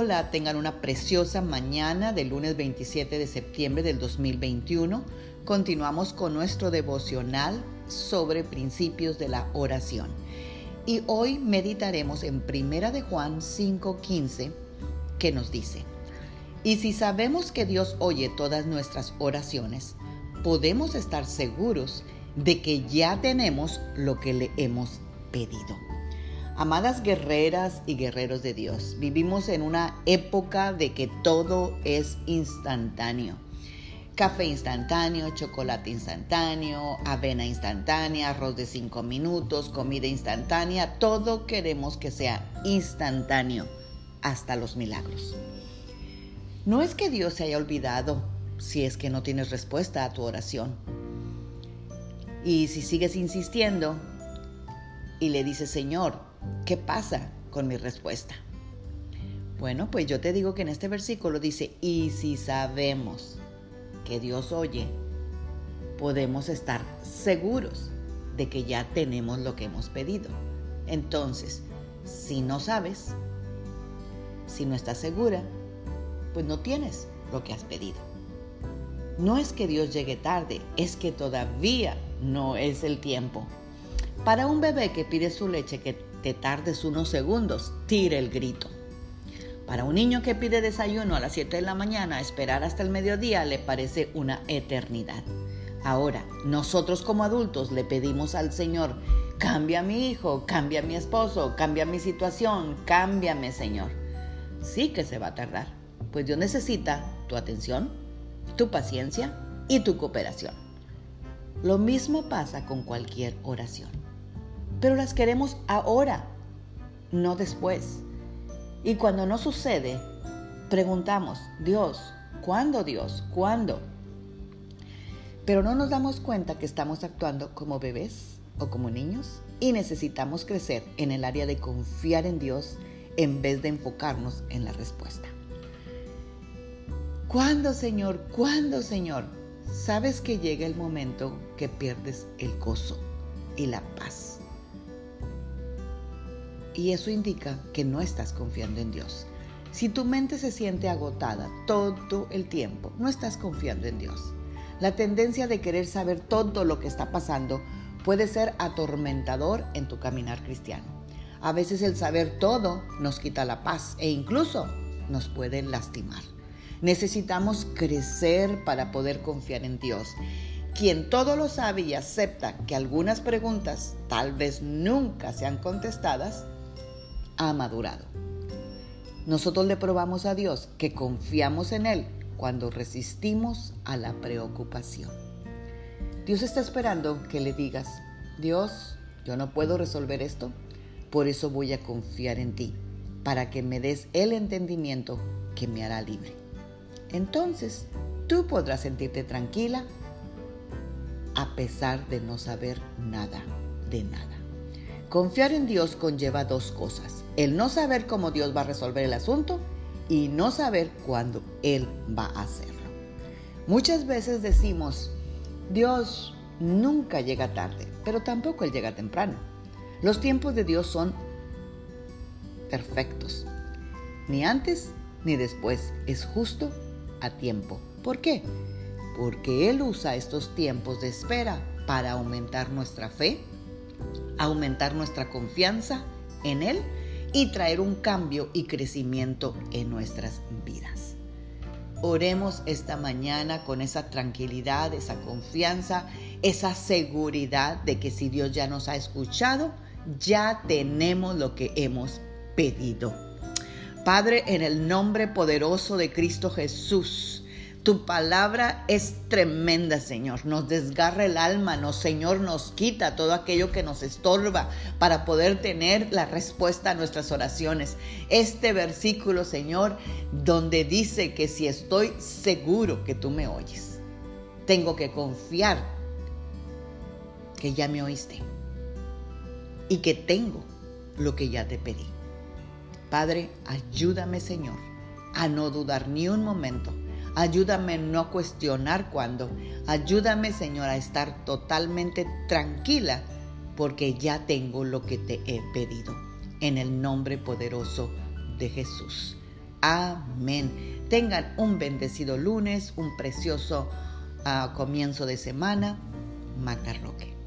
Hola, tengan una preciosa mañana del lunes 27 de septiembre del 2021. Continuamos con nuestro devocional sobre principios de la oración. Y hoy meditaremos en Primera de Juan 5:15 que nos dice: Y si sabemos que Dios oye todas nuestras oraciones, podemos estar seguros de que ya tenemos lo que le hemos pedido. Amadas guerreras y guerreros de Dios, vivimos en una época de que todo es instantáneo. Café instantáneo, chocolate instantáneo, avena instantánea, arroz de cinco minutos, comida instantánea, todo queremos que sea instantáneo, hasta los milagros. No es que Dios se haya olvidado si es que no tienes respuesta a tu oración. Y si sigues insistiendo y le dices, Señor, ¿Qué pasa con mi respuesta? Bueno, pues yo te digo que en este versículo dice, y si sabemos que Dios oye, podemos estar seguros de que ya tenemos lo que hemos pedido. Entonces, si no sabes, si no estás segura, pues no tienes lo que has pedido. No es que Dios llegue tarde, es que todavía no es el tiempo. Para un bebé que pide su leche que te tardes unos segundos, tire el grito. Para un niño que pide desayuno a las 7 de la mañana, esperar hasta el mediodía le parece una eternidad. Ahora, nosotros como adultos le pedimos al Señor, cambia a mi hijo, cambia a mi esposo, cambia mi situación, cámbiame Señor. Sí que se va a tardar, pues Dios necesita tu atención, tu paciencia y tu cooperación. Lo mismo pasa con cualquier oración pero las queremos ahora, no después. Y cuando no sucede, preguntamos, Dios, ¿cuándo Dios? ¿Cuándo? Pero no nos damos cuenta que estamos actuando como bebés o como niños y necesitamos crecer en el área de confiar en Dios en vez de enfocarnos en la respuesta. ¿Cuándo, Señor? ¿Cuándo, Señor? Sabes que llega el momento que pierdes el gozo y la paz y eso indica que no estás confiando en Dios. Si tu mente se siente agotada todo el tiempo, no estás confiando en Dios. La tendencia de querer saber todo lo que está pasando puede ser atormentador en tu caminar cristiano. A veces el saber todo nos quita la paz e incluso nos puede lastimar. Necesitamos crecer para poder confiar en Dios. Quien todo lo sabe y acepta que algunas preguntas tal vez nunca sean contestadas, ha madurado. Nosotros le probamos a Dios que confiamos en Él cuando resistimos a la preocupación. Dios está esperando que le digas, Dios, yo no puedo resolver esto, por eso voy a confiar en ti, para que me des el entendimiento que me hará libre. Entonces, tú podrás sentirte tranquila a pesar de no saber nada de nada. Confiar en Dios conlleva dos cosas. El no saber cómo Dios va a resolver el asunto y no saber cuándo Él va a hacerlo. Muchas veces decimos, Dios nunca llega tarde, pero tampoco Él llega temprano. Los tiempos de Dios son perfectos. Ni antes ni después. Es justo a tiempo. ¿Por qué? Porque Él usa estos tiempos de espera para aumentar nuestra fe, aumentar nuestra confianza en Él y traer un cambio y crecimiento en nuestras vidas. Oremos esta mañana con esa tranquilidad, esa confianza, esa seguridad de que si Dios ya nos ha escuchado, ya tenemos lo que hemos pedido. Padre, en el nombre poderoso de Cristo Jesús, tu palabra es tremenda, Señor. Nos desgarra el alma, nos, Señor, nos quita todo aquello que nos estorba para poder tener la respuesta a nuestras oraciones. Este versículo, Señor, donde dice que si estoy seguro que tú me oyes, tengo que confiar que ya me oíste y que tengo lo que ya te pedí. Padre, ayúdame, Señor, a no dudar ni un momento Ayúdame a no cuestionar cuándo. Ayúdame, Señor, a estar totalmente tranquila porque ya tengo lo que te he pedido. En el nombre poderoso de Jesús. Amén. Tengan un bendecido lunes, un precioso ah, comienzo de semana. Macarroque.